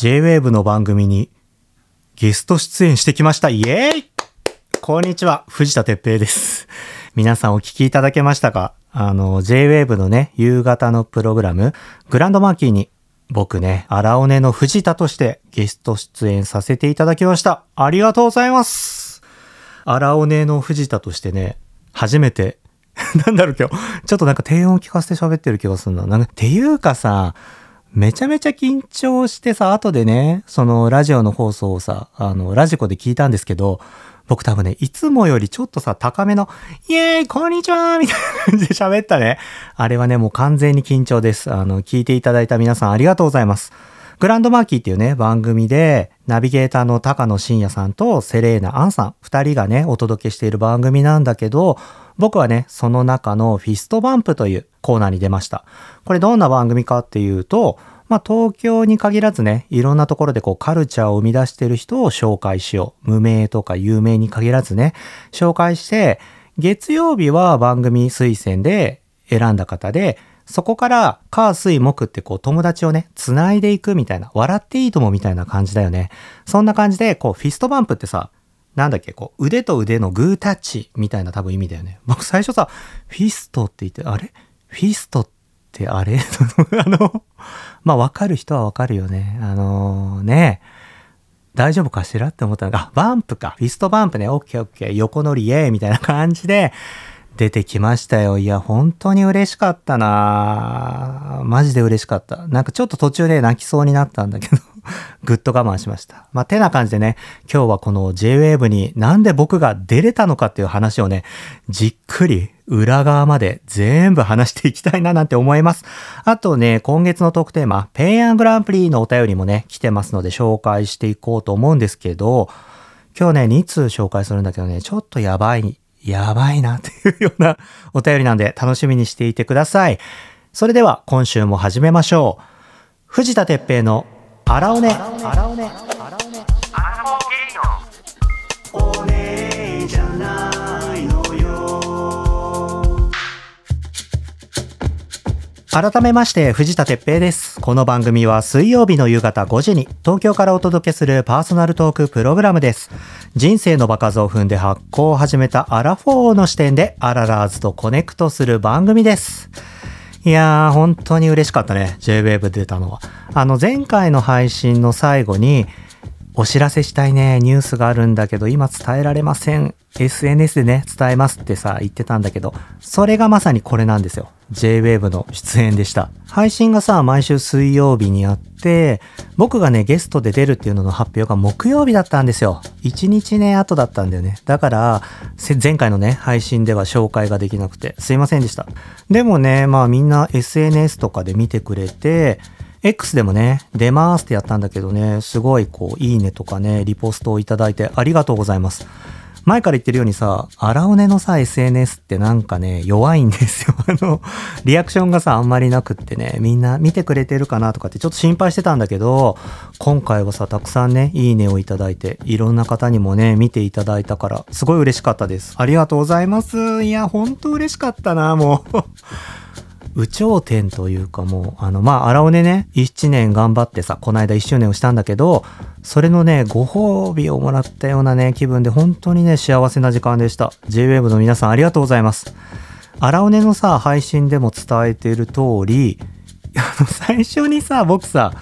J-Wave の番組にゲスト出演してきました。イエーイこんにちは、藤田哲平です。皆さんお聞きいただけましたか？あの、J-Wave のね、夕方のプログラム、グランドマーキーに僕ね、荒尾根の藤田としてゲスト出演させていただきました。ありがとうございます。荒尾根の藤田としてね、初めて、なんだろう今日、ちょっとなんか低音聞かせて喋ってる気がするな。なんか、ていうかさ、めちゃめちゃ緊張してさ、後でね、そのラジオの放送をさ、あの、ラジコで聞いたんですけど、僕多分ね、いつもよりちょっとさ、高めの、イエーイこんにちはみたいな感じで喋ったね。あれはね、もう完全に緊張です。あの、聞いていただいた皆さんありがとうございます。 GRAND MARQUEE っていうね、番組で、ナビゲーターの高野真也さんとセレーナ・アンさん、二人がね、お届けしている番組なんだけど、僕はね、その中の Fist Bump というコーナーに出ました。これどんな番組かっていうと、まあ、東京に限らずね、いろんなところでこうカルチャーを生み出している人を紹介しよう。無名とか有名に限らずね、紹介して、月曜日は番組推薦で選んだ方で、そこから、火、水、木ってこう友達をね、繋いでいくみたいな、笑っていいともみたいな感じだよね。そんな感じで、こう、フィストバンプってさ、なんだっけ、こう、腕と腕のグータッチみたいな多分意味だよね。僕最初さ、fist って言って、あれ？ fist ってあれ？あの、まあ、わかる人はわかるよね。あのね、大丈夫かしらって思ったのが、 bump か。 fist bump ね。オッケーオッケー。横乗りイエーみたいな感じで出てきましたよ。いや、本当に嬉しかったなマジで嬉しかった。なんかちょっと途中で泣きそうになったんだけど、ぐっと我慢しました。まあ、てな感じでね、今日はこの J-Wave になんで僕が出れたのかっていう話をね、じっくり裏側まで全部話していきたいななんて思います。あとね、今月のトークテーマ、ペイアングランプリのお便りもね、来てますので紹介していこうと思うんですけど、今日ね、2通紹介するんだけどね、ちょっとやばい、やばいなっていうようなお便りなんで楽しみにしていてください。それでは今週も始めましょう。藤田哲平の荒尾根。荒尾根。オネエじゃないのよ。改めまして藤田哲平です。この番組は水曜日の夕方5時に東京からお届けするパーソナルトークプログラムです。人生の場数を踏んで発酵を始めたアラフォーの視点でアララーズとコネクトする番組です。いやー、本当に嬉しかったね。J-Wave 出たのは。あの、前回の配信の最後に、お知らせしたいね、ニュースがあるんだけど、今伝えられません。SNS でね、伝えますってさ、言ってたんだけど、それがまさにこれなんですよ。J-Wave の出演でした。配信がさ、毎週水曜日にあって、僕がね、ゲストで出るっていうのの発表が木曜日だったんですよ。1日ね、後だったんだよね。だから、前回のね、配信では紹介ができなくて、すいませんでした。でもね、まあみんな SNS とかで見てくれて、X でもね、出ますってやったんだけどね、すごいこう、いいねとかね、リポストをいただいてありがとうございます。前から言ってるようにさ、荒尾根のさ、SNS ってなんかね、弱いんですよ。あの、リアクションがさ、あんまりなくってね、みんな見てくれてるかなとかってちょっと心配してたんだけど、今回はさ、たくさんね、いいねをいただいて、いろんな方にもね、見ていただいたから、すごい嬉しかったです。ありがとうございます。いや、ほんと嬉しかったな、もう。有頂天というかもう、あの、まあ、荒尾ね、1年頑張ってさ、この間1周年をしたんだけど、それのね、ご褒美をもらったようなね、気分で本当にね、幸せな時間でした。J-Wave の皆さんありがとうございます。荒尾根のさ、配信でも伝えている通り、あの、最初にさ、僕さ、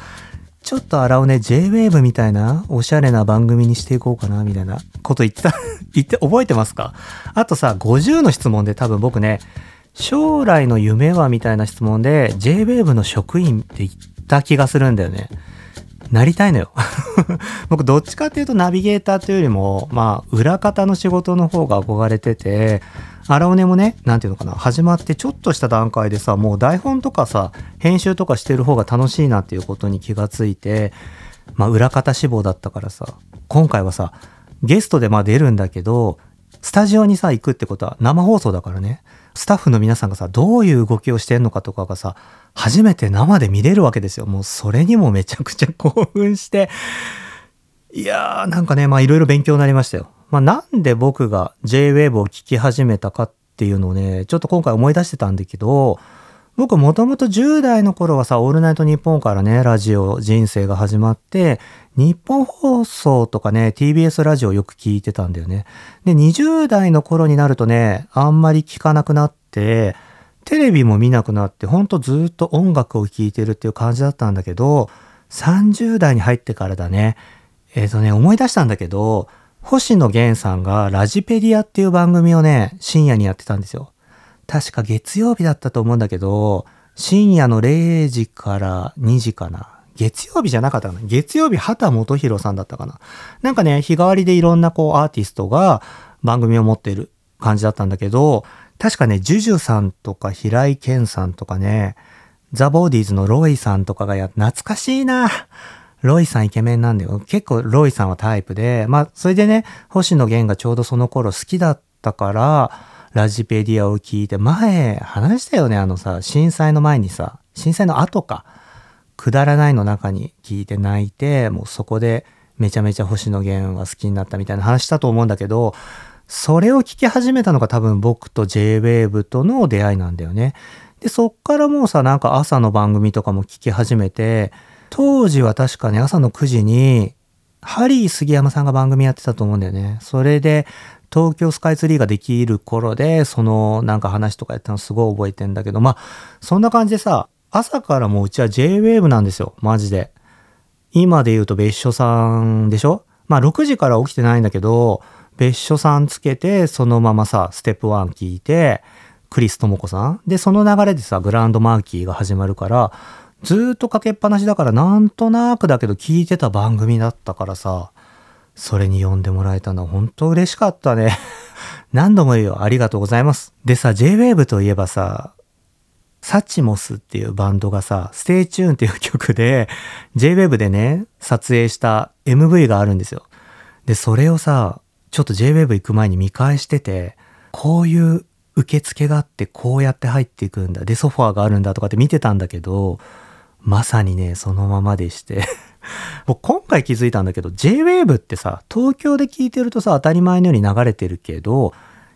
ちょっと荒尾根 J-Wave みたいなおしゃれな番組にしていこうかなみたいなこと言ってた、言って覚えてますか？あとさ、50の質問で多分僕ね、将来の夢はみたいな質問で J-Wave の職員って言った気がするんだよね。なりたいのよ。僕どっちかっていうとナビゲーターというよりも、まあ裏方の仕事の方が憧れてて、荒尾根もね、なんていうのかな、始まってちょっとした段階でさ、もう台本とかさ、編集とかしてる方が楽しいなっていうことに気がついて、まあ裏方志望だったからさ、今回はさ、ゲストでまあ出るんだけど、スタジオにさ、行くってことは生放送だからね、スタッフの皆さんがさ、どういう動きをしてんのかとかがさ、初めて生で見れるわけですよ。もうそれにもめちゃくちゃ興奮して、いやー、なんかね、まあいろいろ勉強になりましたよ。まあなんで僕が J-Wave を聴き始めたかっていうのをね、ちょっと今回思い出してたんだけど、僕もともと10代の頃はさ、オールナイトニッポンからね、ラジオ人生が始まって、日本放送とかね、TBS ラジオよく聞いてたんだよね。で、20代の頃になるとね、あんまり聞かなくなって、テレビも見なくなって、ほんとずっと音楽を聴いてるっていう感じだったんだけど、30代に入ってからだね。えっ、ー、とね、思い出したんだけど、星野源さんがラジペディアっていう番組をね、深夜にやってたんですよ。確か月曜日だったと思うんだけど、深夜の0時から2時かな。月曜日じゃなかったかな。月曜日、畑元博さんだったかな。なんかね、日替わりでいろんなこうアーティストが番組を持っている感じだったんだけど、確かね、ジュジュさんとか平井堅さんとかね、ザ・ボーディーズのロイさんとかがや、懐かしいな。ロイさんイケメンなんだよ。結構ロイさんはタイプで、まあ、それでね、星野源がちょうどその頃好きだったから、ラジペディアを聞いて、前話したよね、あのさ、震災の前にさ、震災の後か、くだらないの中に聞いて泣いて、もうそこでめちゃめちゃ星野源が好きになったみたいな話したと思うんだけど、それを聞き始めたのが多分僕と JWAVE との出会いなんだよね。で、そっからもうさ、なんか朝の番組とかも聞き始めて、当時は確かね、朝の9時に、ハリー杉山さんが番組やってたと思うんだよね。それで、東京スカイツリーができる頃で、そのなんか話とかやったのすごい覚えてんだけど、まあ、そんな感じでさ、朝からもううちは JWAVE なんですよ、マジで。今で言うと別所さんでしょ？まあ6時から起きてないんだけど、別所さんつけて、そのままさ、ステップ1聞いて、クリス智子さん？で、その流れでさ、グランドマーキーが始まるから、ずっとかけっぱなしだから、なんとなくだけど聞いてた番組だったからさ、それに呼んでもらえたのは本当嬉しかったね。何度も言うよ。ありがとうございます。でさ、J-Wave といえばさ、 Suchmos っていうバンドがさ、 Stay Tune っていう曲で、J-Wave でね、撮影した MV があるんですよ。で、それをさ、ちょっと J-Wave 行く前に見返してて、こういう受付があってこうやって入っていくんだ。で、ソファーがあるんだとかって見てたんだけど、まさにね、そのままでして 僕今回気づいたんだけど、J-Wave ってさ、東京で聞いてるとさ、当たり前のように流れてるけど、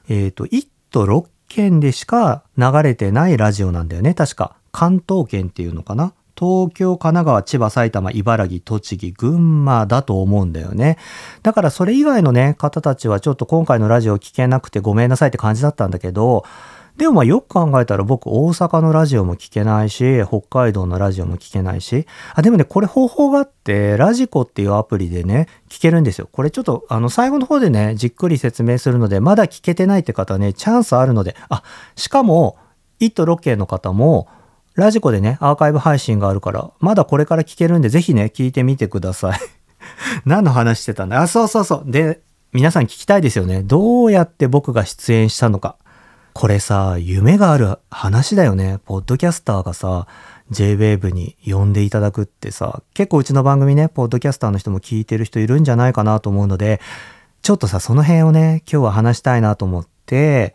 えっ、ー、と、1都6県でしか流れてないラジオなんだよね。確か。関東圏っていうのかな。東京、神奈川、千葉、埼玉、茨城、栃木、群馬だと思うんだよね。だからそれ以外のね、方たちはちょっと今回のラジオ聞けなくてごめんなさいって感じだったんだけど、でもまあよく考えたら僕大阪のラジオも聞けないし、北海道のラジオも聞けないし、あ、でもね、これ方法があって、ラジコっていうアプリでね、聞けるんですよ。これちょっとあの最後の方でね、じっくり説明するので、まだ聞けてないって方はね、チャンスあるので、あ、しかも、イットロケの方も、ラジコでね、アーカイブ配信があるから、まだこれから聞けるんで、ぜひね、聞いてみてください。何の話してたんだ？あ、そうそうそう。で、皆さん聞きたいですよね。どうやって僕が出演したのか。これさ、夢がある話だよね。ポッドキャスターがさ、JWAVE に呼んでいただくってさ、結構うちの番組ね、ポッドキャスターの人も聞いてる人いるんじゃないかなと思うので、ちょっとさ、その辺をね、今日は話したいなと思って、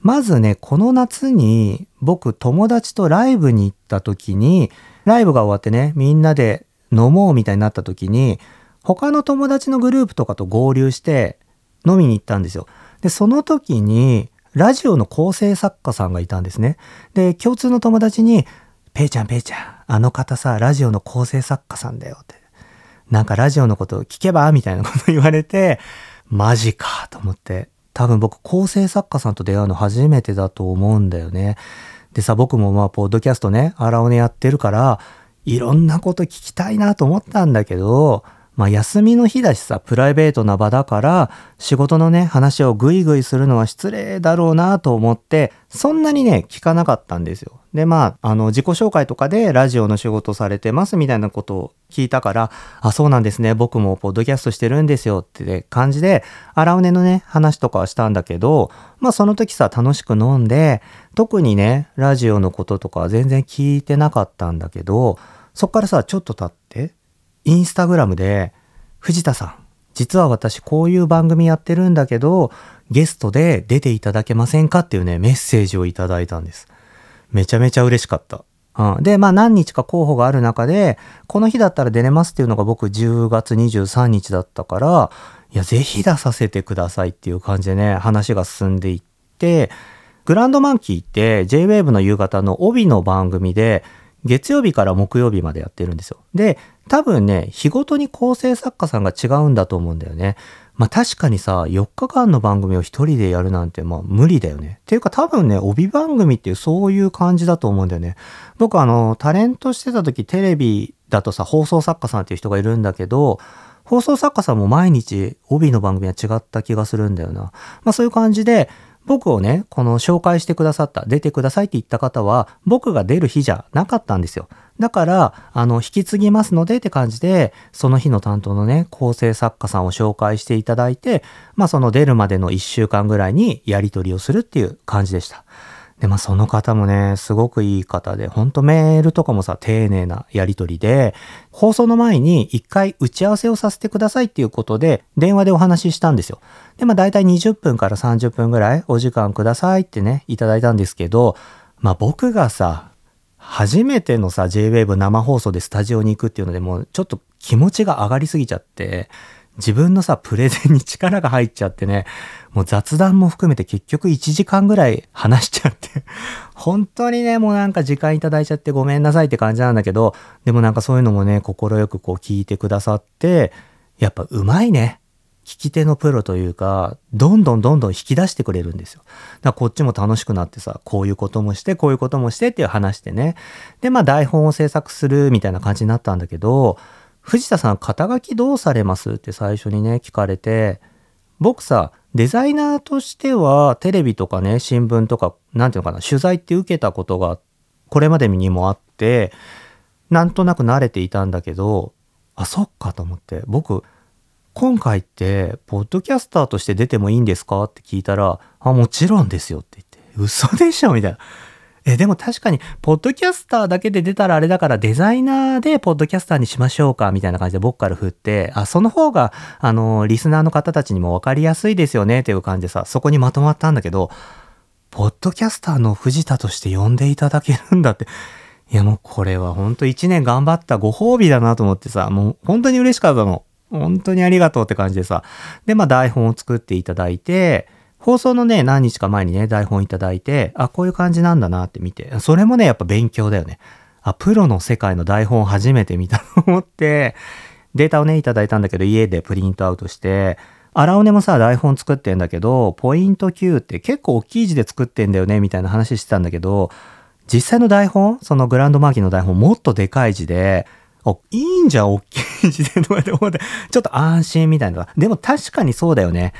まずね、この夏に僕友達とライブに行った時に、ライブが終わってね、みんなで飲もうみたいになった時に、他の友達のグループとかと合流して飲みに行ったんですよ。で、その時に、ラジオの構成作家さんがいたんですね。で、共通の友達に、ペイちゃんペイちゃん、あの方さ、ラジオの構成作家さんだよって。なんかラジオのこと聞けばみたいなこと言われて、マジかと思って。多分僕構成作家さんと出会うの初めてだと思うんだよね。でさ、僕もまあ、ポッドキャストね、アラオネやってるから、いろんなこと聞きたいなと思ったんだけど、まあ休みの日だしさ、プライベートな場だから、仕事のね、話をグイグイするのは失礼だろうなと思って、そんなにね、聞かなかったんですよ。で、まあ、あの、自己紹介とかでラジオの仕事されてますみたいなことを聞いたから、あ、そうなんですね、僕もポッドキャストしてるんですよって感じで、荒尾根のね、話とかはしたんだけど、まあその時さ、楽しく飲んで、特にね、ラジオのこととか全然聞いてなかったんだけど、そっからさ、ちょっと経って、インスタグラムで、藤田さん、実は私こういう番組やってるんだけど、ゲストで出ていただけませんかっていうね、メッセージをいただいたんです。めちゃめちゃ嬉しかった。うん、で、まあ何日か候補がある中で、この日だったら出れますっていうのが僕10月23日だったから、いや、ぜひ出させてくださいっていう感じでね、話が進んでいって、グランドマンキーって JWAVE の夕方の帯の番組で月曜日から木曜日までやってるんですよ。で、多分ね、日ごとに構成作家さんが違うんだと思うんだよね。まあ確かにさ、4日間の番組を一人でやるなんてまあ無理だよね。っていうか多分ね、帯番組っていうそういう感じだと思うんだよね。僕あの、タレントしてた時テレビだとさ、放送作家さんっていう人がいるんだけど、放送作家さんも毎日帯の番組は違った気がするんだよな。まあそういう感じで、僕をね、この紹介してくださった、出てくださいって言った方は、僕が出る日じゃなかったんですよ。だから、あの、引き継ぎますのでって感じで、その日の担当のね、構成作家さんを紹介していただいて、まあその出るまでの1週間ぐらいにやり取りをするっていう感じでした。で、まあその方もね、すごくいい方で、ほんとメールとかもさ、丁寧なやり取りで、放送の前に一回打ち合わせをさせてくださいっていうことで、電話でお話ししたんですよ。で、まあ大体20分から30分ぐらいお時間くださいってね、いただいたんですけど、まあ僕がさ、初めてのさ、JWAVE 生放送でスタジオに行くっていうので、もうちょっと気持ちが上がりすぎちゃって、自分のさ、プレゼンに力が入っちゃってね、もう雑談も含めて結局1時間ぐらい話しちゃって本当にね、もうなんか時間いただいちゃってごめんなさいって感じなんだけど、でもなんかそういうのもね、快くこう聞いてくださって、やっぱうまいね。聞き手のプロというか、どんどんどんどん引き出してくれるんですよ。だからこっちも楽しくなってさ、こういうこともして、こういうこともしてっていう話でね。で、まあ台本を制作するみたいな感じになったんだけど、藤田さん肩書きどうされます？って最初にね聞かれて僕さデザイナーとしてはテレビとかね新聞とか何ていうのかな取材って受けたことがこれまでにもあってなんとなく慣れていたんだけどあそっかと思って僕今回ってポッドキャスターとして出てもいいんですか？って聞いたらあもちろんですよって言って嘘でしょ？みたいな。え、でも確かに、ポッドキャスターだけで出たらあれだから、デザイナーでポッドキャスターにしましょうか、みたいな感じで僕から振って、あ、その方が、あの、リスナーの方たちにも分かりやすいですよね、っていう感じでさ、そこにまとまったんだけど、ポッドキャスターの藤田として呼んでいただけるんだって。いやもうこれは本当一年頑張ったご褒美だなと思ってさ、もう本当に嬉しかったの。本当にありがとうって感じでさ。で、まあ台本を作っていただいて、放送のね、何日か前にね、台本いただいて、あ、こういう感じなんだなって見て、それもね、やっぱ勉強だよね。あ、プロの世界の台本初めて見たと思って、データをね、いただいたんだけど、家でプリントアウトして、荒尾根もさ、台本作ってんだけど、ポイント9って結構大きい字で作ってんだよね、みたいな話してたんだけど、実際の台本そのグランドマーキーの台本もっとでかい字で、お、いいんじゃん、大きい字で、とかって思って、ちょっと安心みたいな。でも確かにそうだよね。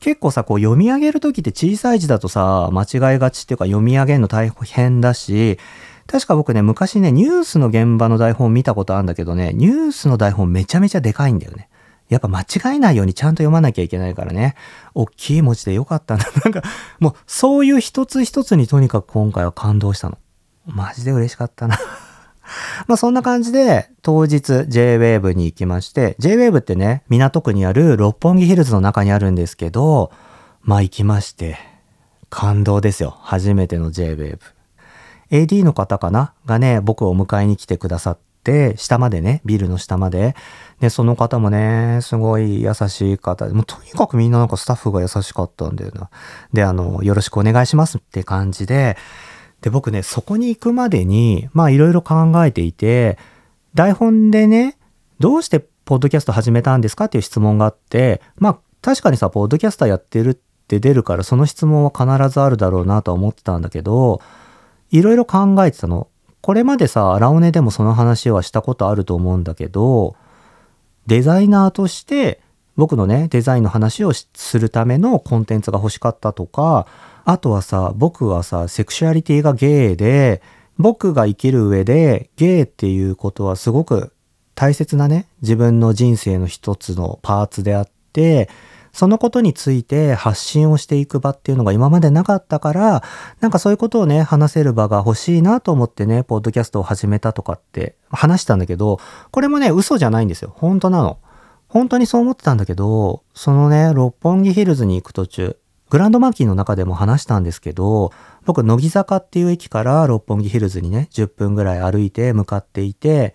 結構さ、こう読み上げる時って小さい字だとさ、間違いがちっていうか読み上げるの大変だし、確か僕ね、昔ね、ニュースの現場の台本見たことあるんだけどね、ニュースの台本めちゃめちゃでかいんだよね。やっぱ間違えないようにちゃんと読まなきゃいけないからね。大きい文字でよかったな。なんか、もうそういう一つ一つにとにかく今回は感動したの。マジで嬉しかったなまあそんな感じで当日 JWAVE に行きまして、JWAVE ってね、港区にある六本木ヒルズの中にあるんですけど、まあ行きまして、感動ですよ。初めての JWAVE。AD の方かな？がね、僕を迎えに来てくださって、下までね、ビルの下まで。で、その方もね、すごい優しい方、もうとにかくみんななんかスタッフが優しかったんだよな。で、あの、よろしくお願いしますって感じで、で、僕ね、そこに行くまでに、まあいろいろ考えていて、台本でね、どうしてポッドキャスト始めたんですかっていう質問があって、まあ確かにさ、ポッドキャスターやってるって出るから、その質問は必ずあるだろうなとは思ってたんだけど、いろいろ考えてたの。これまでさ、ラオネでもその話はしたことあると思うんだけど、デザイナーとして僕のね、デザインの話をするためのコンテンツが欲しかったとか、あとはさ、僕はさ、セクシュアリティがゲイで、僕が生きる上でゲイっていうことはすごく大切なね、自分の人生の一つのパーツであって、そのことについて発信をしていく場っていうのが今までなかったから、なんかそういうことをね、話せる場が欲しいなと思ってね、ポッドキャストを始めたとかって話したんだけど、これもね、嘘じゃないんですよ。本当なの。本当にそう思ってたんだけど、そのね、六本木ヒルズに行く途中、グランドマーキーの中でも話したんですけど、僕、乃木坂っていう駅から六本木ヒルズにね、10分ぐらい歩いて向かっていて、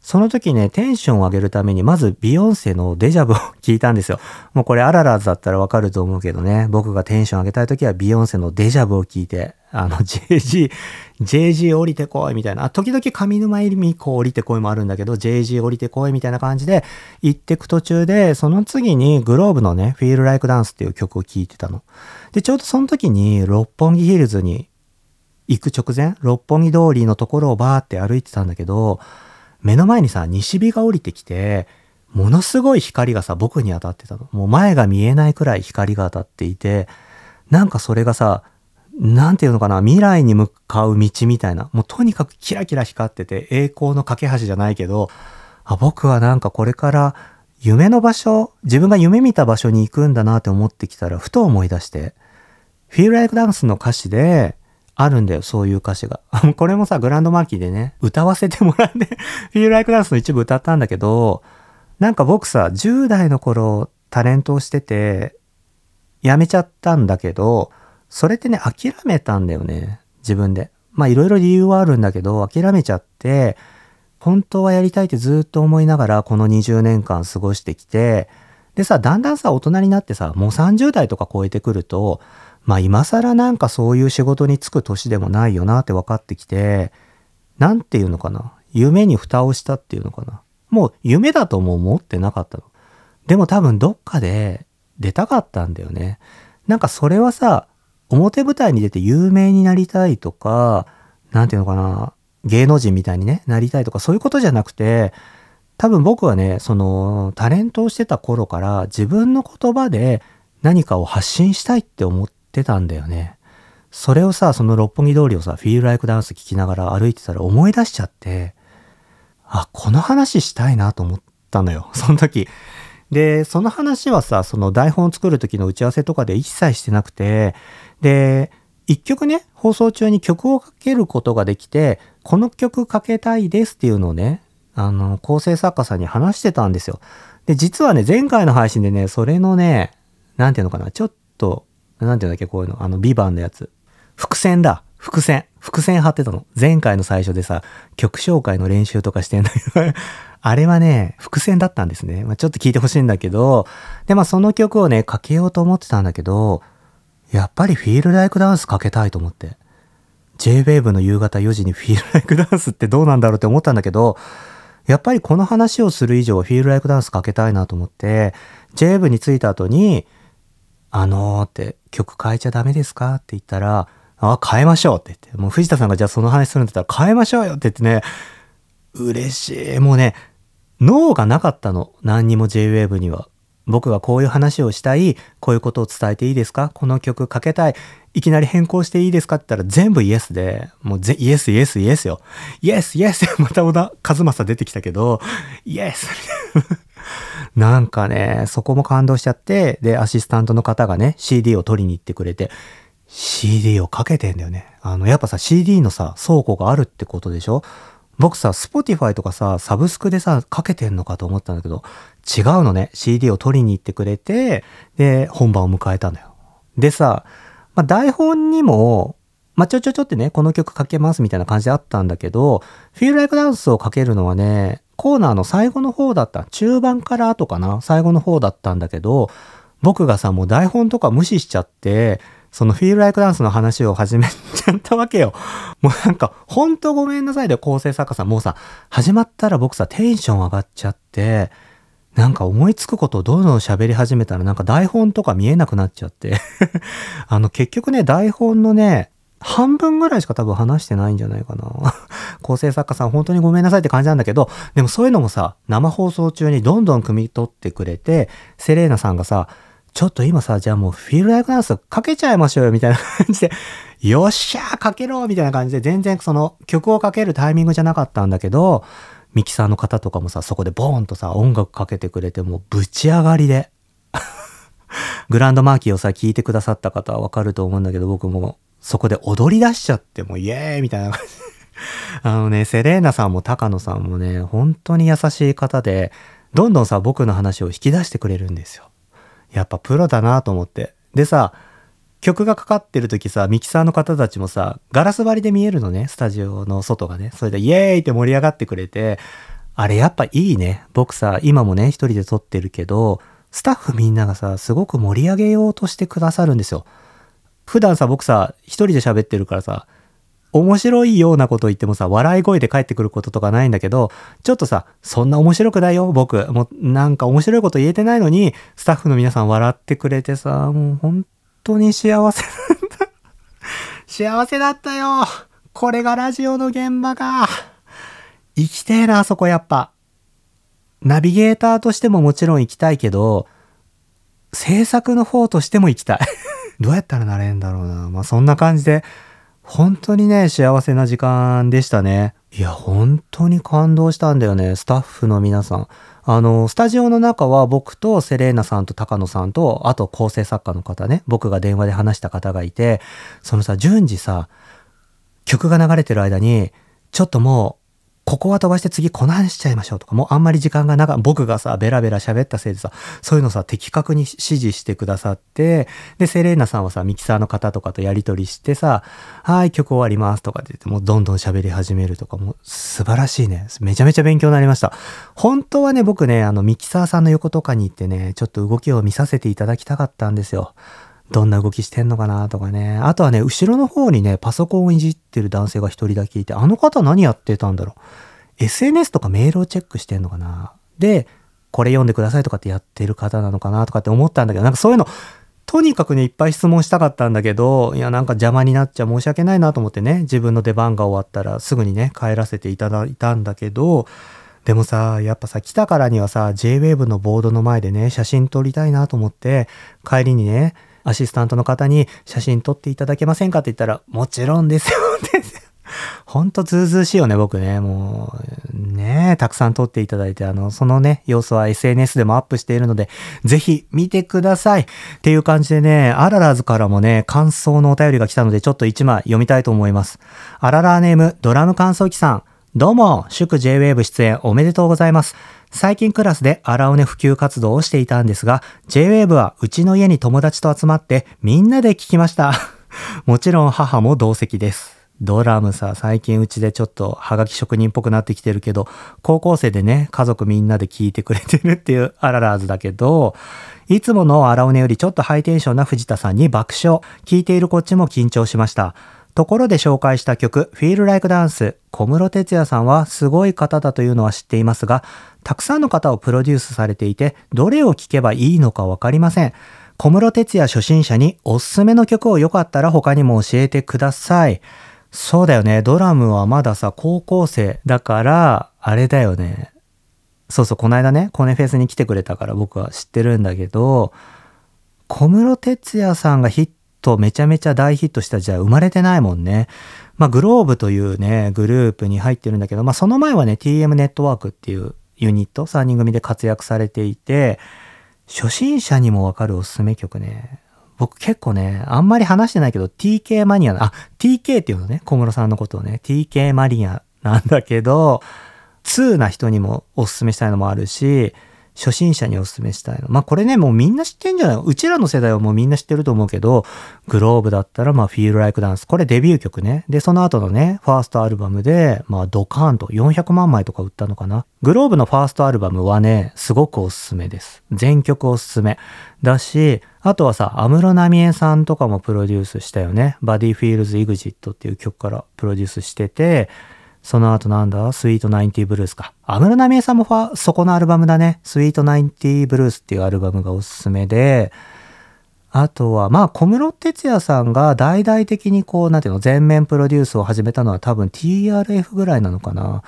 その時ね、テンションを上げるために、まずビヨンセのデジャブを聞いたんですよ。もうこれアララーズだったらわかると思うけどね、僕がテンション上げたい時はビヨンセのデジャブを聞いて、あの JG、JG 降りてこいみたいな、時々上沼入りこう降りてこいもあるんだけど、JG 降りてこいみたいな感じで行ってく途中で、その次にグローブのね、Feel Like Dance っていう曲を聴いてたの。で、ちょうどその時に六本木ヒルズに行く直前、六本木通りのところをバーって歩いてたんだけど、目の前にさ、西日が降りてきて、ものすごい光がさ、僕に当たってたの。もう前が見えないくらい光が当たっていて、なんかそれがさ、なんていうのかな、未来に向かう道みたいな、もうとにかくキラキラ光ってて、栄光の架け橋じゃないけど、あ僕はなんかこれから夢の場所、自分が夢見た場所に行くんだなって思ってきたら、ふと思い出して、Feel Like Dance の歌詞で、あるんだよ、そういう歌詞が。これもさ、グランドマーキーでね、歌わせてもらって Feel Like Dance の一部歌ったんだけど、なんか僕さ、10代の頃タレントをしてて、辞めちゃったんだけど、それってね、諦めたんだよね、自分で。まあいろいろ理由はあるんだけど、諦めちゃって、本当はやりたいってずっと思いながらこの20年間過ごしてきて、でさ、だんだんさ、大人になってさ、もう30代とか超えてくると、まあ今更なんかそういう仕事に就く年でもないよなって分かってきて、なんていうのかな。夢に蓋をしたっていうのかな。もう夢だとも思ってなかったの。でも多分どっかで出たかったんだよね。なんかそれはさ、表舞台に出て有名になりたいとか、なんていうのかな。芸能人みたいにね、なりたいとかそういうことじゃなくて、多分僕はね、そのタレントをしてた頃から自分の言葉で何かを発信したいって思ってたんだよね。それをさ、その六本木通りをさ、フィールライクダンス聞きながら歩いてたら思い出しちゃって、あ、この話したいなと思ったのよ。その時。で、その話はさ、その台本を作る時の打ち合わせとかで一切してなくて、で、一曲ね、放送中に曲をかけることができて、この曲かけたいですっていうのをね、あの、構成作家さんに話してたんですよ。で、実はね、前回の配信でね、それのね、なんていうのかな、ちょっとなんていうんだっけ、こういうの。あの、ビバンのやつ。伏線だ。伏線。伏線貼ってたの。前回の最初でさ、曲紹介の練習とかしてんだけど あれはね、伏線だったんですね。まあ、ちょっと聞いてほしいんだけど、で、まあその曲をね、かけようと思ってたんだけど、やっぱりフィールライクダンスかけたいと思って。J-Wave の夕方4時にフィールライクダンスってどうなんだろうって思ったんだけど、やっぱりこの話をする以上フィールライクダンスかけたいなと思って、J-Wave に着いた後に、あのーって曲変えちゃダメですかって言ったら、あ、変えましょうって言って、もう藤田さんがじゃあその話するんだったら変えましょうよって言ってね、嬉しい。もうね、脳がなかったの。何にも JWAVE には。僕がこういう話をしたい、こういうことを伝えていいですか？この曲かけたい。いきなり変更していいですかって言ったら全部イエスで、もうぜイエスイエスイエスよ。イエスイエス また小田和正出てきたけど、イエス なんかね、そこも感動しちゃって、で、アシスタントの方がね、CD を取りに行ってくれて、CD をかけてんだよね。あの、やっぱさ、CD のさ、倉庫があるってことでしょ？僕さ、Spotify とかさ、サブスクでさ、かけてんのかと思ったんだけど、違うのね。CD を取りに行ってくれて、で、本番を迎えたんだよ。でさ、まあ、台本にも、まあ、ちょちょちょってね、この曲かけますみたいな感じであったんだけど、Feel Like Dance をかけるのはね、コーナーの最後の方だった。中盤から後かな最後の方だったんだけど、僕がさ、もう台本とか無視しちゃって、そのフィールライクダンスの話を始めちゃったわけよ。もうなんか、ほんとごめんなさいで構成作家さん。もうさ、始まったら僕さ、テンション上がっちゃって、なんか思いつくことをどんどん喋り始めたらなんか台本とか見えなくなっちゃって あの結局ね、台本のね、半分ぐらいしか多分話してないんじゃないかな。構成作家さん本当にごめんなさいって感じなんだけど、でもそういうのもさ、生放送中にどんどん汲み取ってくれて、セレーナさんがさ、ちょっと今さ、じゃあもうフィールライクダンスかけちゃいましょうよみたいな感じで、よっしゃーかけろみたいな感じで、全然その曲をかけるタイミングじゃなかったんだけど、ミキサーの方とかもさ、そこでボーンとさ、音楽かけてくれて、もうぶち上がりで。グランドマーキーをさ、聞いてくださった方はわかると思うんだけど、僕もそこで踊り出しちゃってもうイエーイみたいな感じ。あのね、セレーナさんも高野さんもね、本当に優しい方で、どんどんさ、僕の話を引き出してくれるんですよ。やっぱプロだなと思って。でさ、曲がかかってる時さ、ミキサーの方たちもさ、ガラス張りで見えるのね、スタジオの外がね。それでイエーイって盛り上がってくれて、あれやっぱいいね。僕さ、今もね、一人で撮ってるけど、スタッフみんながさ、すごく盛り上げようとしてくださるんですよ。普段さ、僕さ、一人で喋ってるからさ、面白いようなこと言ってもさ、笑い声で返ってくることとかないんだけど、ちょっとさ、そんな面白くないよ、僕。もうなんか面白いこと言えてないのに、スタッフの皆さん笑ってくれてさ、もう本当に幸せなんだ。幸せだったよ。これがラジオの現場か。行きてえな、あそこやっぱ。ナビゲーターとしてももちろん行きたいけど、制作の方としても行きたい。どうやったらなれんだろうな。まあそんな感じで、本当にね、幸せな時間でしたね。いや、本当に感動したんだよね。スタッフの皆さん。あの、スタジオの中は僕とセレーナさんと高野さんと、あと構成作家の方ね、僕が電話で話した方がいて、そのさ、順次さ、曲が流れてる間に、ちょっともう、ここは飛ばして次この話しちゃいましょうとか、もうあんまり時間がなか僕がさ、ベラベラ喋ったせいでさ、そういうのさ、的確に指示してくださって、で、セレーナさんはさ、ミキサーの方とかとやりとりしてさ、はい、曲終わりますとかって言って、もうどんどん喋り始めるとか、もう素晴らしいね。めちゃめちゃ勉強になりました。本当はね、僕ね、あの、ミキサーさんの横とかに行ってね、ちょっと動きを見させていただきたかったんですよ。どんな動きしてんのかなとかね。あとはね、後ろの方にね、パソコンをいじってる男性が一人だけいて、あの方何やってたんだろう。SNS とかメールをチェックしてんのかなで、これ読んでくださいとかってやってる方なのかなとかって思ったんだけど、なんかそういうの、とにかくね、いっぱい質問したかったんだけど、いや、なんか邪魔になっちゃ申し訳ないなと思ってね、自分の出番が終わったらすぐにね、帰らせていただいたんだけど、でもさ、やっぱさ、来たからにはさ、JWAVE のボードの前でね、写真撮りたいなと思って、帰りにね、アシスタントの方に写真撮っていただけませんかって言ったら、もちろんですよって。ほんとずうずうしいよね、僕ね。もう、ねたくさん撮っていただいて、あの、そのね、様子は SNS でもアップしているので、ぜひ見てください。っていう感じでね、アララーズからもね、感想のお便りが来たので、ちょっと一枚読みたいと思います。アララーネーム、ドラム乾燥機さん。どうも、祝 J-Wave 出演おめでとうございます。最近クラスで荒尾根普及活動をしていたんですが、J-Wave はうちの家に友達と集まってみんなで聞きました。もちろん母も同席です。ドラムさ、最近うちでちょっとハガキ職人っぽくなってきてるけど、高校生でね、家族みんなで聞いてくれてるっていうアララーズだけど、いつもの荒尾根よりちょっとハイテンションな藤田さんに爆笑。聞いているこっちも緊張しました。ところで紹介した曲、Feel Like Dance、小室哲也さんはすごい方だというのは知っていますが、たくさんの方をプロデュースされていて、どれを聴けばいいのかわかりません。小室哲也初心者におすすめの曲をよかったら他にも教えてください。そうだよね。ドラムはまださ、高校生だから、あれだよね。そうそう、この間ね、コネフェスに来てくれたから僕は知ってるんだけど、小室哲也さんがヒットめちゃめちゃ大ヒットした時代生まれてないもんね。まあ、グローブというね、グループに入ってるんだけど、まあ、その前はね、TM ネットワークっていうユニット、3人組で活躍されていて、初心者にもわかるおすすめ曲ね。僕結構ね、あんまり話してないけど、TK マニア、あ、TK っていうのね、小室さんのことをね、TK マニアなんだけど、2な人にもおすすめしたいのもあるし、初心者にお勧めしたいの。まあこれね、もうみんな知ってんじゃない？うちらの世代はもうみんな知ってると思うけど、グローブだったらまあ Feel Like Dance。これデビュー曲ね。で、その後のね、ファーストアルバムで、まあドカーンと400万枚とか売ったのかな。グローブのファーストアルバムはね、すごくおすすめです。全曲おすすめ。だし、あとはさ、安室奈美恵さんとかもプロデュースしたよね。Body Feels Exit っていう曲からプロデュースしてて、その後なんだ？スイートナインティーブルースか。安室奈美恵さんもファそこのアルバムだね。スイートナインティーブルースっていうアルバムがおすすめで、あとは、まあ、小室哲哉さんが大々的にこう、なんていうの、全面プロデュースを始めたのは多分 TRF ぐらいなのかな。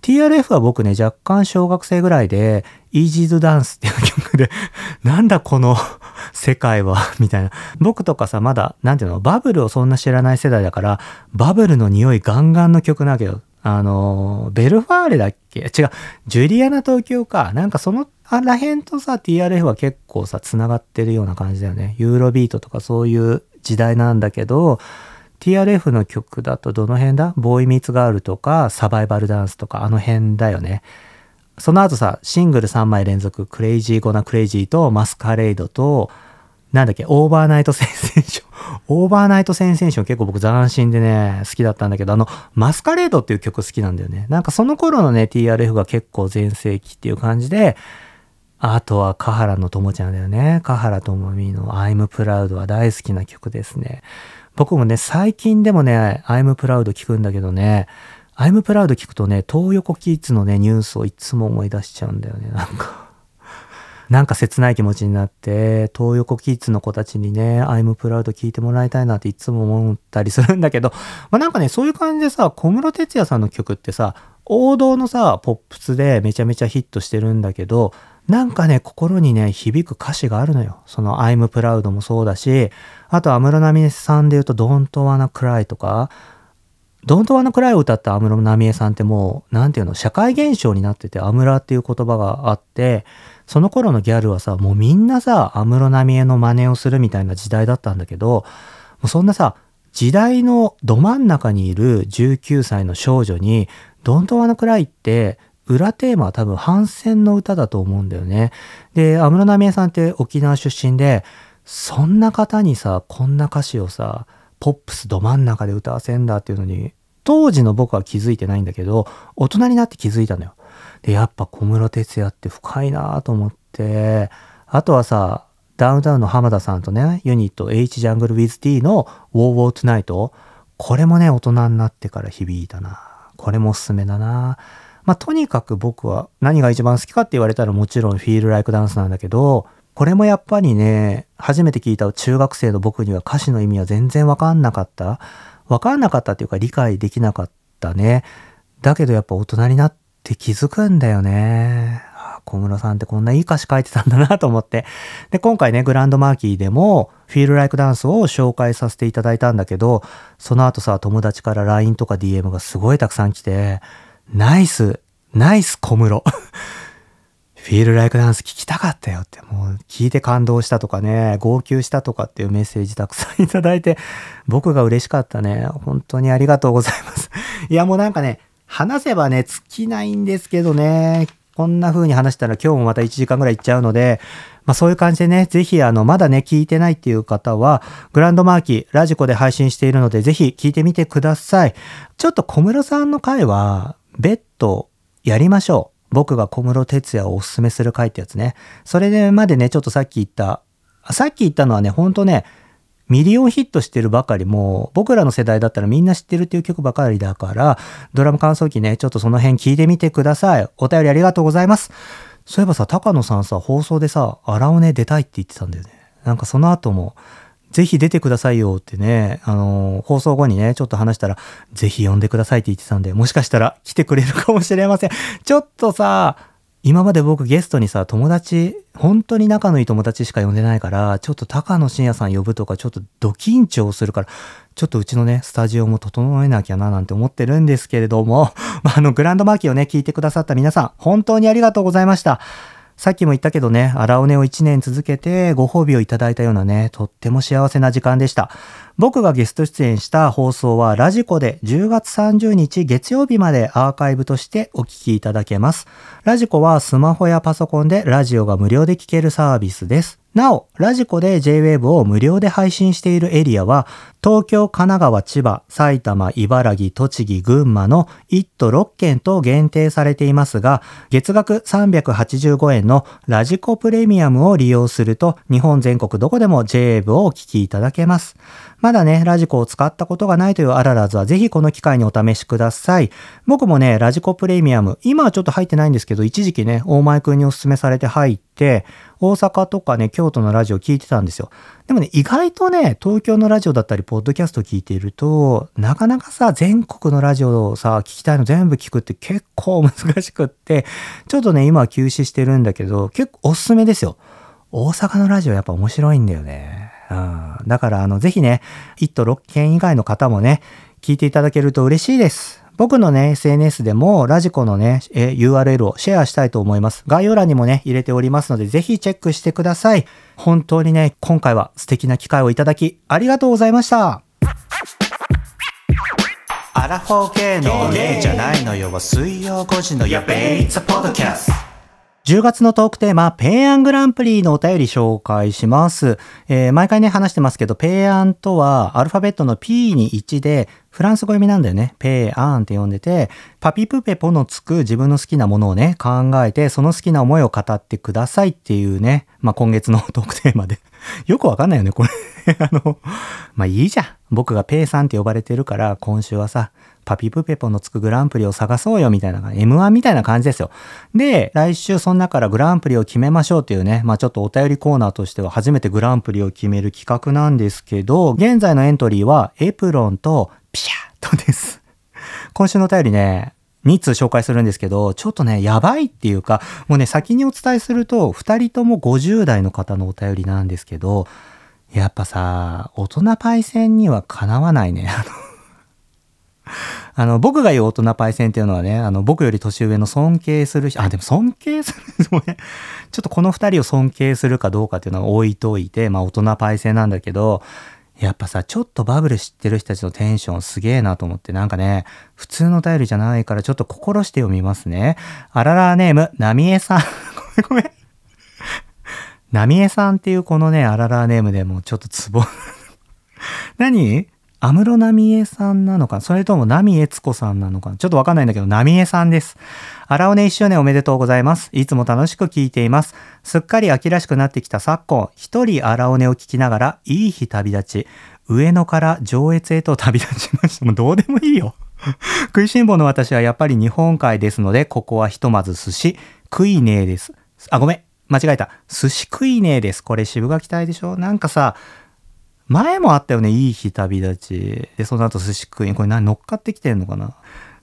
TRF は僕ね、若干小学生ぐらいで、Easy to Dance っていう曲で なんだこの 世界はみたいな。僕とかさ、まだ、なんていうの、バブルをそんな知らない世代だから、バブルの匂いガンガンの曲なわけど、あの、ベルファーレだっけ？違う、ジュリアナ東京か。なんかそのあらへんとさ、TRF は結構さ、繋がってるような感じだよね。ユーロビートとかそういう時代なんだけど、TRF の曲だとどの辺だ？ボーイミーツガールとかサバイバルダンスとかあの辺だよね。その後さ、シングル3枚連続、 Crazy Gonna Crazy と Masquerade と、なんだっけ、 Overnight Sensation。Overnight Sensation 結構僕斬新でね、好きだったんだけど、あの、 Masquerade っていう曲好きなんだよね。なんかその頃のね、TRF が結構全盛期っていう感じで、あとは、華原のともちゃんだよね。カハラともみの I'm Proud は大好きな曲ですね。僕もね、最近でもね、I'm Proud 聞くんだけどね、I'm Proud 聞くとね、東横キッズのね、ニュースをいつも思い出しちゃうんだよね、なんか。なんか切ない気持ちになって、東横キッズの子たちにね、I'm Proud 聞いてもらいたいなっていつも思ったりするんだけど、まあなんかね、そういう感じでさ、小室哲哉さんの曲ってさ、王道のさ、ポップスでめちゃめちゃヒットしてるんだけど、なんかね、心にね、響く歌詞があるのよ。その I'm Proud もそうだし、あと安室奈美恵さんで言うと Don't Wanna Cry とか、Don't Wanna Cry を歌った安室奈美恵さんってもう、なんていうの、社会現象になってて、アムラっていう言葉があって、その頃のギャルはさ、もうみんなさ、安室奈美恵の真似をするみたいな時代だったんだけど、もうそんなさ、時代のど真ん中にいる19歳の少女に、Don't Wanna Cry って裏テーマは多分反戦の歌だと思うんだよね。で、安室奈美恵さんって沖縄出身で、そんな方にさ、こんな歌詞をさ、ポップスど真ん中で歌わせんだっていうのに、当時の僕は気づいてないんだけど、大人になって気づいたのよ。で、やっぱ小室哲哉って深いなと思って、あとはさ、ダウンタウンの浜田さんとね、ユニット H ジャングル with T の War War Tonight、これもね、大人になってから響いたな。これもおすすめだな。まあ、とにかく僕は何が一番好きかって言われたらもちろんフィールライクダンスなんだけど、これもやっぱりね、初めて聞いた中学生の僕には歌詞の意味は全然わかんなかった。わかんなかったっていうか理解できなかったね。だけどやっぱ大人になってって気づくんだよね。小室さんってこんないい歌詞書いてたんだなと思って。で、今回ね、グランドマーキーでも、フィールライクダンスを紹介させていただいたんだけど、その後さ、友達から LINE とか DM がすごいたくさん来て、ナイス、ナイス小室。フィールライクダンス聞きたかったよって、もう聞いて感動したとかね、号泣したとかっていうメッセージたくさんいただいて、僕が嬉しかったね。本当にありがとうございます。いやもうなんかね、話せばね、尽きないんですけどね、こんな風に話したら今日もまた1時間ぐらい行っちゃうので、まあそういう感じでね、ぜひあの、まだね、聞いてないっていう方は、グランドマーキー、ラジコで配信しているので、ぜひ聞いてみてください。ちょっと小室さんの回は、別途やりましょう。僕が小室哲也をおすすめする回ってやつね。それでまでね、ちょっとさっき言った、さっき言ったのはね、ほんとね、ミリオンヒットしてるばかりも僕らの世代だったらみんな知ってるっていう曲ばかりだからドラム感想機ねちょっとその辺聞いてみてください。お便りありがとうございます。そういえばさ高野さんさ放送でさ荒尾根出たいって言ってたんだよね。なんかその後もぜひ出てくださいよってね、あのー、放送後にね、ちょっと話したら、ぜひ呼んでくださいって言ってたんで、もしかしたら来てくれるかもしれません。ちょっとさ、今まで僕ゲストにさ、友達、本当に仲のいい友達しか呼んでないから、ちょっと高野真也さん呼ぶとか、ちょっとド緊張するから、ちょっとうちのね、スタジオも整えなきゃななんて思ってるんですけれども、あ、あの、グランドマーキーをね、聞いてくださった皆さん、本当にありがとうございました。さっきも言ったけどね、荒尾根を1年続けてご褒美をいただいたようなね、とっても幸せな時間でした。僕がゲスト出演した放送はラジコで10月30日月曜日までアーカイブとしてお聞きいただけます。ラジコはスマホやパソコンでラジオが無料で聴けるサービスです。なお、ラジコで JWAVE を無料で配信しているエリアは、東京、神奈川、千葉、埼玉、茨城、栃木、群馬の1都6県と限定されていますが、月額385円のラジコプレミアムを利用すると、日本全国どこでも JAV をお聞きいただけます。まだね、ラジコを使ったことがないというあららずは、ぜひこの機会にお試しください。僕もね、ラジコプレミアム、今はちょっと入ってないんですけど、一時期ね、大前くんにお勧めされて入って、大阪とかね、京都のラジオ聞いてたんですよ。でもね、意外とね、東京のラジオだったり、ポッドキャスト聞いていると、なかなかさ、全国のラジオをさ、聞きたいの全部聞くって結構難しくって、ちょっとね、今は休止してるんだけど、結構おすすめですよ。大阪のラジオやっぱ面白いんだよね。うん。だから、あの、ぜひね、1都6県以外の方もね、聞いていただけると嬉しいです。僕のね、SNS でもラジコのね、URL をシェアしたいと思います。概要欄にもね、入れておりますので、ぜひチェックしてください。本当にね、今回は素敵な機会をいただき、ありがとうございました。アラフォー系の例じゃないのよ、水曜5時のやべえ、It's a podcast。10月のトークテーマ、ペイアングランプリのお便り紹介します。えー毎回ね、話してますけど、ペイアンとは、アルファベットの P に1で、フランス語読みなんだよね。ペイアンって呼んでて、パピプペポのつく自分の好きなものをね、考えて、その好きな思いを語ってくださいっていうね、まあ、今月のトークテーマで。よくわかんないよね、これ。あの、まあ、いいじゃん。僕がペイさんって呼ばれてるから、今週はさ、パピプペポのつくグランプリを探そうよみたいな、M1 みたいな感じですよ。で、来週その中からグランプリを決めましょうっていうね、まあちょっとお便りコーナーとしては初めてグランプリを決める企画なんですけど、現在のエントリーはエプロンとピシャーとです。今週のお便りね、2通紹介するんですけど、ちょっとね、やばいっていうか、もうね、先にお伝えすると、2人とも50代の方のお便りなんですけど、やっぱさ、大人パイセンにはかなわないね。あの あの、僕が言う大人パイセンっていうのはね、あの、僕より年上の尊敬する人、あ、でも尊敬する、もね、ちょっとこの二人を尊敬するかどうかっていうのは置いといて、まあ大人パイセンなんだけど、やっぱさ、ちょっとバブル知ってる人たちのテンションすげえなと思って、なんかね、普通のお便りじゃないからちょっと心して読みますね。あららネーム、なみえさん。ごめんごめん。なみえさんっていうこのね、あららネームでもうちょっとツボ。何？安室奈美恵さんなのかそれとも奈美悦子さんなのかちょっとわかんないんだけど、奈美恵さんです。荒尾根1周年おめでとうございます。いつも楽しく聞いています。すっかり秋らしくなってきた昨今、一人荒尾根を聞きながら、いい日旅立ち、上野から上越へと旅立ちました。もうどうでもいいよ。食いしん坊の私はやっぱり日本海ですので、ここはひとまず寿司、食いねえです。あ、ごめん。間違えた。寿司食いねえです。これ渋垣隊でしょ？なんかさ、前もあったよね。いい日旅立ち。で、その後寿司食い。これ何乗っかってきてんのかな？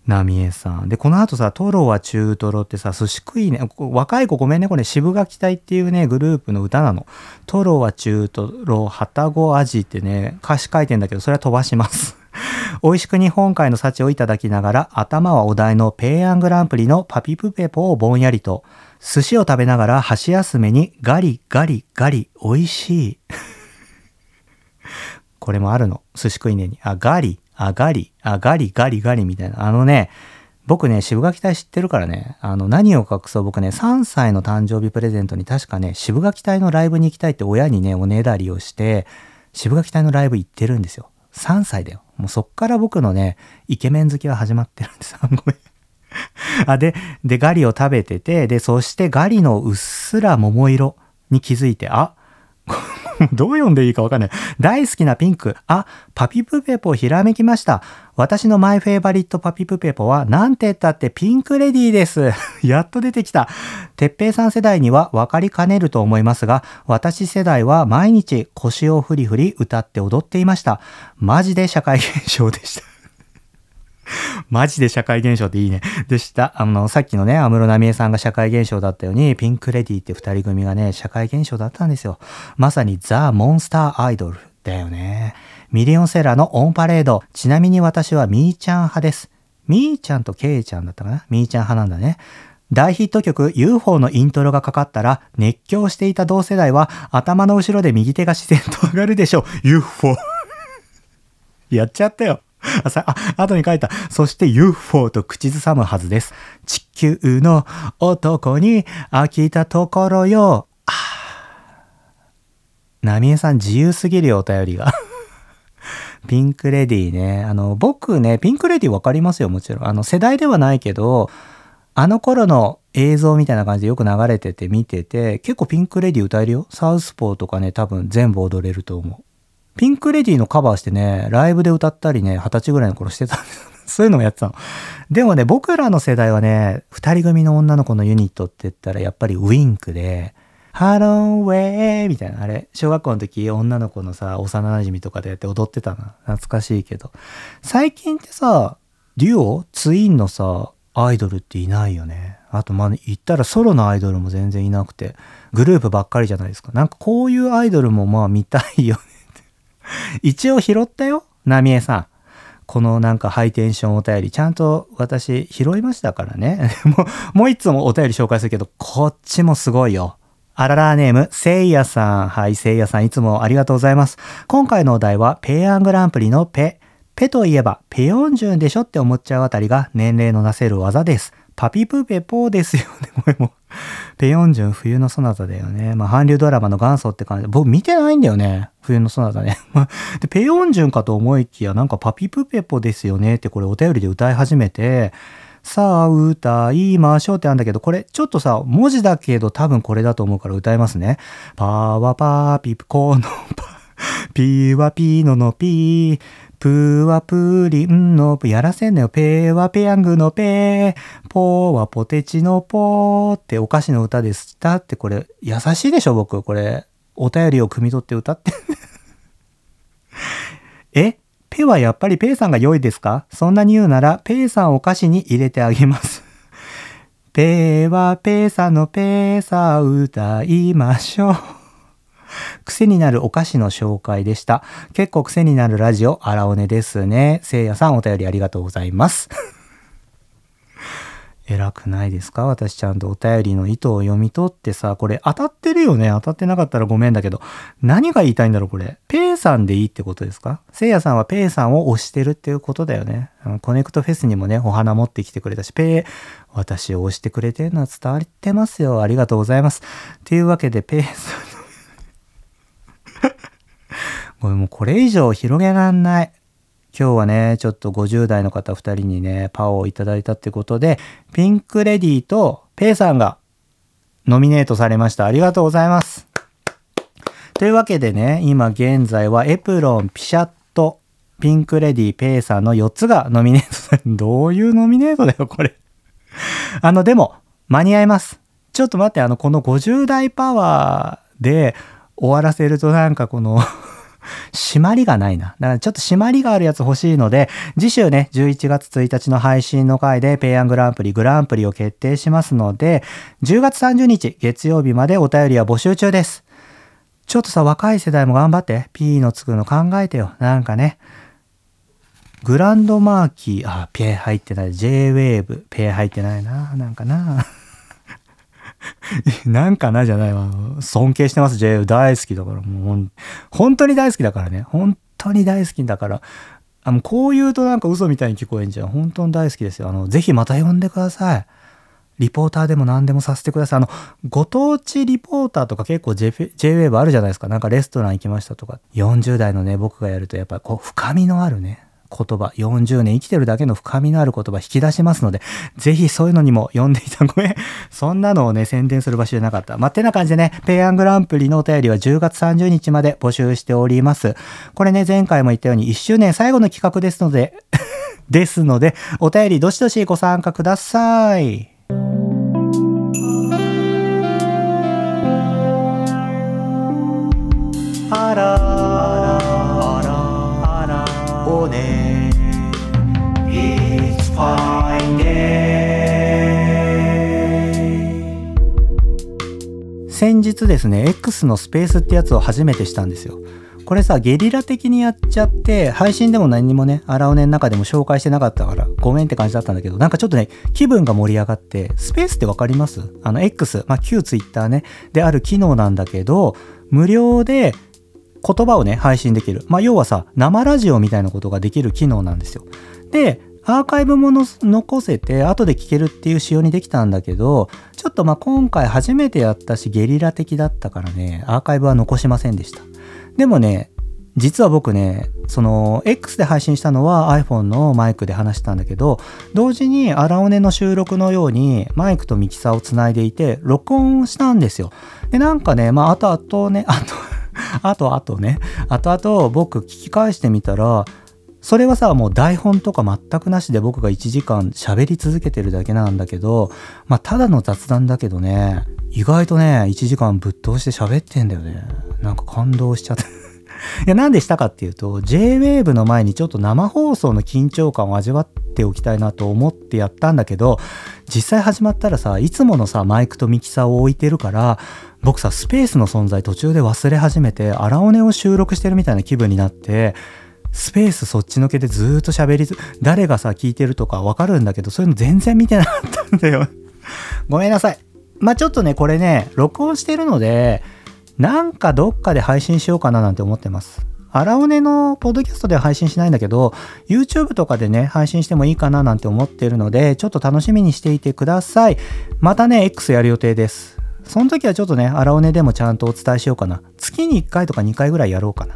ナミエさん。で、この後さ、トロは中トロってさ、寿司食いね。若い子ごめんね。これ渋垣隊っていうね、グループの歌なの。トロは中トロ、はたご味ってね、歌詞書いてんだけど、それは飛ばします。美味しく日本海の幸をいただきながら、頭はお題のペイアングランプリのパピプペポをぼんやりと、寿司を食べながら箸休めにガリガリガリ美味しい。これもあるの。寿司食いねに。あ、ガリ、あ、ガリ、あ、ガリ、ガリ、ガリみたいな。あのね、僕ね、渋垣隊知ってるからね、あの、何を隠そう僕ね、3歳の誕生日プレゼントに確かね、渋垣隊のライブに行きたいって親にね、おねだりをして、渋垣隊のライブ行ってるんですよ。3歳だよ。もうそっから僕のね、イケメン好きは始まってるんです。ごめん。あ、で、で、ガリを食べてて、で、そしてガリのうっすら桃色に気づいて、あ、どう読んでいいかわかんない。大好きなピンク。あ、パピプペポひらめきました。私のマイフェイバリットパピプペポは、なんて言ったってピンクレディーです。やっと出てきた。てっぺいさん世代には分かりかねると思いますが、私世代は毎日腰をフリフリ歌って踊っていました。マジで社会現象でした。マジで社会現象っていいね。でした。あの、さっきのね、安室奈美恵さんが社会現象だったように、ピンクレディって二人組がね、社会現象だったんですよ。まさにザ・モンスターアイドルだよね。ミリオンセラーのオンパレード。ちなみに私はミーちゃん派です。ミーちゃんとケイちゃんだったかな？ミーちゃん派なんだね。大ヒット曲 UFO のイントロがかかったら熱狂していた同世代は頭の後ろで右手が自然と上がるでしょう。UFO。やっちゃったよ。あ、さ、あ、後に書いた。そして UFO と口ずさむはずです。地球の男に飽きたところよ。あ。ナミエさん自由すぎるよ、お便りが。ピンクレディーね。あの、僕ね、ピンクレディーわかりますよ、もちろん。あの、世代ではないけど、あの頃の映像みたいな感じでよく流れてて見てて、結構ピンクレディー歌えるよ。サウスポーとかね、多分全部踊れると思う。ピンクレディーのカバーしてね、ライブで歌ったりね、二十歳ぐらいの頃してたんです。そういうのもやってたの。でもね、僕らの世代はね、二人組の女の子のユニットって言ったらやっぱりウィンクで、ハローウェイみたいな、あれ、小学校の時女の子のさ、幼馴染とかでやって踊ってたな。懐かしいけど。最近ってさ、デュオ？ツインのさ、アイドルっていないよね。あと、まあ、言ったらソロのアイドルも全然いなくて、グループばっかりじゃないですか。なんかこういうアイドルもまあ見たいよね。一応拾ったよ、ナミエさん。このなんかハイテンションお便り、ちゃんと私拾いましたからね。もう、もう一つもお便り紹介するけど、こっちもすごいよ。あららネーム、せいやさん。はい、せいやさんいつもありがとうございます。今回のお題は、ペイアングランプリのペ。ペといえば、ペヨンジュンでしょって思っちゃうあたりが年齢のなせる技です。パピプペポーですよね。こ れも。ペヨンジュン冬のソナタだよね。まあ、韓流ドラマの元祖って感じ。僕見てないんだよね。冬のソナタね。で、ペヨンジュンかと思いきや、なんかパピプペポですよねってこれお便りで歌い始めて、さあ歌いましょうってあるんだけど、これちょっとさ、文字だけど多分これだと思うから歌いますね。パワパーピプコのパ、ピーワピーノのピー、プーはプリンのプ、やらせんなよ。ペーはペヤングのペー、ポーはポテチのポーってお菓子の歌でしたってこれ優しいでしょ僕。これお便りを汲み取って歌って。え？ペはやっぱりペイさんが良いですかそんなに言うならペイさんお菓子に入れてあげます。ペーはペイさんのペーさ歌いましょう。癖になるお菓子の紹介でした。結構癖になるラジオ、あらおねですね。せいやさんお便りありがとうございます。偉くないですか？私ちゃんとお便りの意図を読み取ってさ、これ当たってるよね？当たってなかったらごめんだけど、何が言いたいんだろうこれ？ペイさんでいいってことですか？せいやさんはペイさんを推してるっていうことだよね。コネクトフェスにもね、お花持ってきてくれたし、ペイ、私を推してくれてるのは伝わってますよ。ありがとうございます。というわけで、ペイさん もうこれ以上広げらんない。今日はね、ちょっと50代の方2人にね、パワーをいただいたってことで、ピンクレディとペイさんがノミネートされました。ありがとうございます。というわけでね、今現在はエプロン、ピシャット、ピンクレディ、ペイさんの4つがノミネートされ。どういうノミネートだよ、これ。あの、でも、間に合います。ちょっと待って、あの、この50代パワーで終わらせるとなんかこの 締まりがないな。だからちょっと締まりがあるやつ欲しいので、次週ね、11月1日の配信の回でペイアングランプリ、グランプリを決定しますので、10月30日月曜日までお便りは募集中です。ちょっとさ、若い世代も頑張って。P のつくの考えてよ。なんかね。グランドマーキー、あ、ペイ入ってない。J-Wave、ペイ入ってないな。なんかな。なんかなじゃないわ。尊敬してます、J 大好きだから、もう、本当に大好きだからね。本当に大好きだから。あの、こう言うとなんか嘘みたいに聞こえんじゃん。本当に大好きですよ。あの、ぜひまた呼んでください。リポーターでも何でもさせてください。あの、ご当地リポーターとか結構 J、J-Wave あるじゃないですか。なんかレストラン行きましたとか。40代のね、僕がやるとやっぱこう、深みのあるね、言葉、40年生きてるだけの深みのある言葉引き出しますので、ぜひそういうのにも読んでいた。ごめん。そんなのをね、宣伝する場所じゃなかった。まあ、てな感じでね、ペイアングランプリのお便りは10月30日まで募集しております。これね、前回も言ったように1周年最後の企画ですので ですので、お便りどしどしご参加ください。あらあらあらおね先日ですね X のスペースってやつを初めてしたんですよ。これさゲリラ的にやっちゃって配信でも何にもね荒尾根の中でも紹介してなかったからごめんって感じだったんだけどなんかちょっとね気分が盛り上がってスペースってわかります？あの X まあ旧 Twitter ねである機能なんだけど無料で言葉をね配信できる。まあ要はさ生ラジオみたいなことができる機能なんですよ。でアーカイブも残せて後で聞けるっていう仕様にできたんだけどちょっとまあ今回初めてやったしゲリラ的だったからねアーカイブは残しませんでした。でもね実は僕ねその X で配信したのは iPhone のマイクで話したんだけど同時に荒尾根の収録のようにマイクとミキサーをつないでいて録音したんですよ。でなんかねまああとあとねあとあとあとねあとあと僕聞き返してみたらそれはさもう台本とか全くなしで僕が1時間喋り続けてるだけなんだけどまあただの雑談だけどね意外とね1時間ぶっ通して喋ってんだよね。なんか感動しちゃって。いやなんでしたかっていうと JWAVE の前にちょっと生放送の緊張感を味わっておきたいなと思ってやったんだけど実際始まったらさいつものさマイクとミキサーを置いてるから僕さスペースの存在途中で忘れ始めて荒尾根を収録してるみたいな気分になってスペースそっちのけでずっと喋りず、誰がさ、聞いてるとかわかるんだけど、そういうの全然見てなかったんだよ ごめんなさい。まあちょっとね、これね、録音してるので、なんかどっかで配信しようかななんて思ってます。荒尾根のポッドキャストでは配信しないんだけど、YouTube とかでね、配信してもいいかななんて思ってるので、ちょっと楽しみにしていてください。またね、X やる予定です。その時はちょっとね、荒尾根でもちゃんとお伝えしようかな。月に1回とか2回ぐらいやろうかな。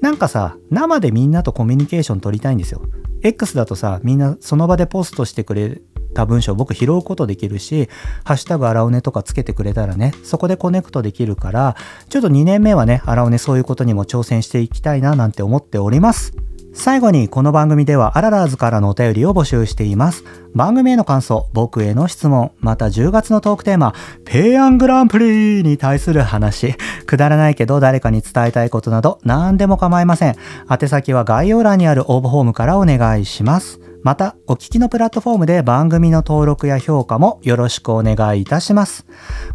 なんかさ、生でみんなとコミュニケーション取りたいんですよ。X だとさ、みんなその場でポストしてくれた文章僕拾うことできるし、ハッシュタグ荒尾根とかつけてくれたらね、そこでコネクトできるから、ちょっと2年目はね、荒尾根そういうことにも挑戦していきたいななんて思っております。最後にこの番組ではアララーズからのお便りを募集しています。番組への感想、僕への質問、また10月のトークテーマ、ペイアングランプリに対する話、くだらないけど誰かに伝えたいことなど何でも構いません。宛先は概要欄にある応募フォームからお願いします。また、お聞きのプラットフォームで番組の登録や評価もよろしくお願いいたします。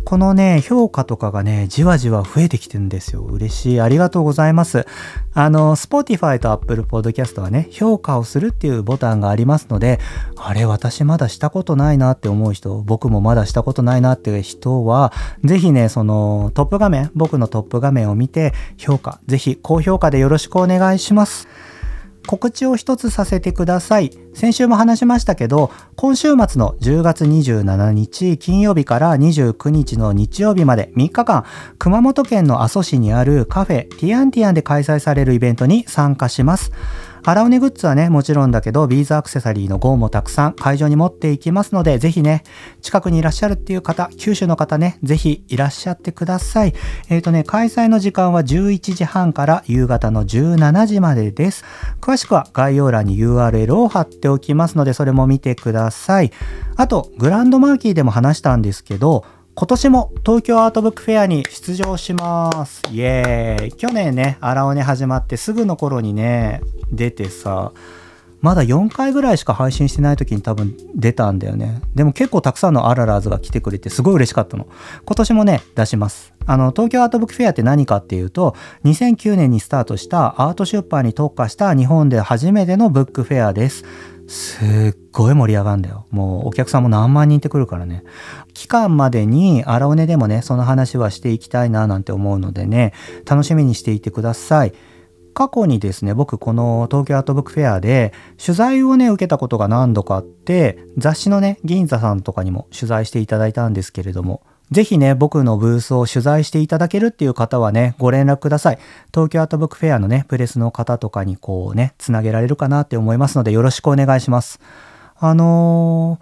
このね、評価とかがね、じわじわ増えてきてるんですよ。嬉しい。ありがとうございます。あの、Spotify と Apple Podcast はね、評価をするっていうボタンがありますので、あれ、私まだしたことないなって思う人、僕もまだしたことないなって人は、ぜひね、そのトップ画面、僕のトップ画面を見て、評価、ぜひ高評価でよろしくお願いします。告知を一つさせてください。先週も話しましたけど、今週末の10月27日金曜日から29日の日曜日まで3日間、熊本県の阿蘇市にあるカフェティアンティアンで開催されるイベントに参加します。荒尾根グッズはね、もちろんだけど、ビーズアクセサリーの号もたくさん会場に持っていきますので、ぜひね、近くにいらっしゃるっていう方、九州の方ね、ぜひいらっしゃってください。えっ、ー、とね、開催の時間は11時半から夕方の17時までです。詳しくは概要欄に URL を貼っておきますので、それも見てください。あと、グランドマーキーでも話したんですけど、今年も東京アートブックフェアに出場します。イエーイ。去年ね、荒尾根始まってすぐの頃にね、出てさ、まだ4回ぐらいしか配信してない時に多分出たんだよね。でも結構たくさんのアララーズが来てくれてすごい嬉しかったの。今年もね、出します。あの、東京アートブックフェアって何かっていうと、2009年にスタートしたアート出版に特化した日本で初めてのブックフェアです。すっごい盛り上がるんだよ。もうお客さんも何万人ってくるからね。期間までに荒尾根でもね、その話はしていきたいななんて思うのでね、楽しみにしていてください。過去にですね、僕この東京アートブックフェアで取材をね、受けたことが何度かあって、雑誌のね、銀座さんとかにも取材していただいたんですけれども、ぜひね、僕のブースを取材していただけるっていう方はね、ご連絡ください。東京アートブックフェアのね、プレスの方とかにこうね、つなげられるかなって思いますので、よろしくお願いします。あの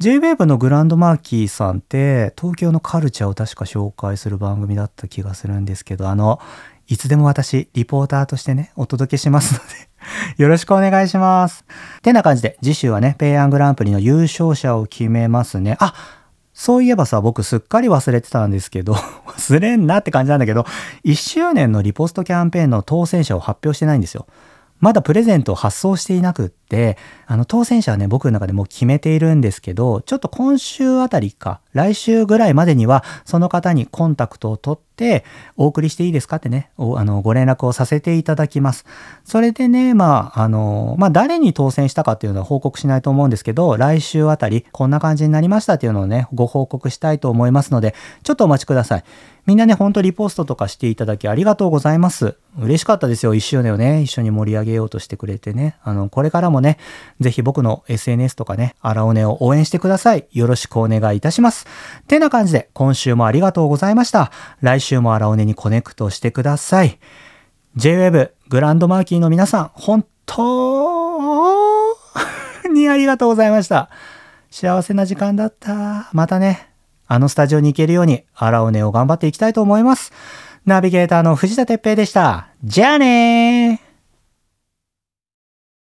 ー、JWAVE のグランドマーキーさんって、東京のカルチャーを確か紹介する番組だった気がするんですけど、あの、いつでも私、リポーターとしてね、お届けしますので よろしくお願いします。てな感じで、次週はね、ペイアングランプリの優勝者を決めますね。あそういえばさ、僕すっかり忘れてたんですけど、忘れんなって感じなんだけど、1周年のリポストキャンペーンの当選者を発表してないんですよ。まだプレゼントを発送していなくっ、あの、当選者はね、僕の中でもう決めているんですけど、ちょっと今週あたりか、来週ぐらいまでには、その方にコンタクトを取って、お送りしていいですかってね、あの、ご連絡をさせていただきます。それでね、まあ、あの、まあ、誰に当選したかっていうのは報告しないと思うんですけど、来週あたり、こんな感じになりましたっていうのをね、ご報告したいと思いますので、ちょっとお待ちください。みんなね、ほんとリポストとかしていただきありがとうございます。嬉しかったですよ。一周年をね、一緒に盛り上げようとしてくれてね。あの、これからもね、ぜひ僕の SNS とかね、荒尾根を応援してください。よろしくお願いいたします。てな感じで、今週もありがとうございました。来週も荒尾根にコネクトしてください。JWEB グランドマーキーの皆さん、本当にありがとうございました。幸せな時間だった。またね、あのスタジオに行けるように、荒尾根を頑張っていきたいと思います。ナビゲーターの藤田哲平でした。じゃあねー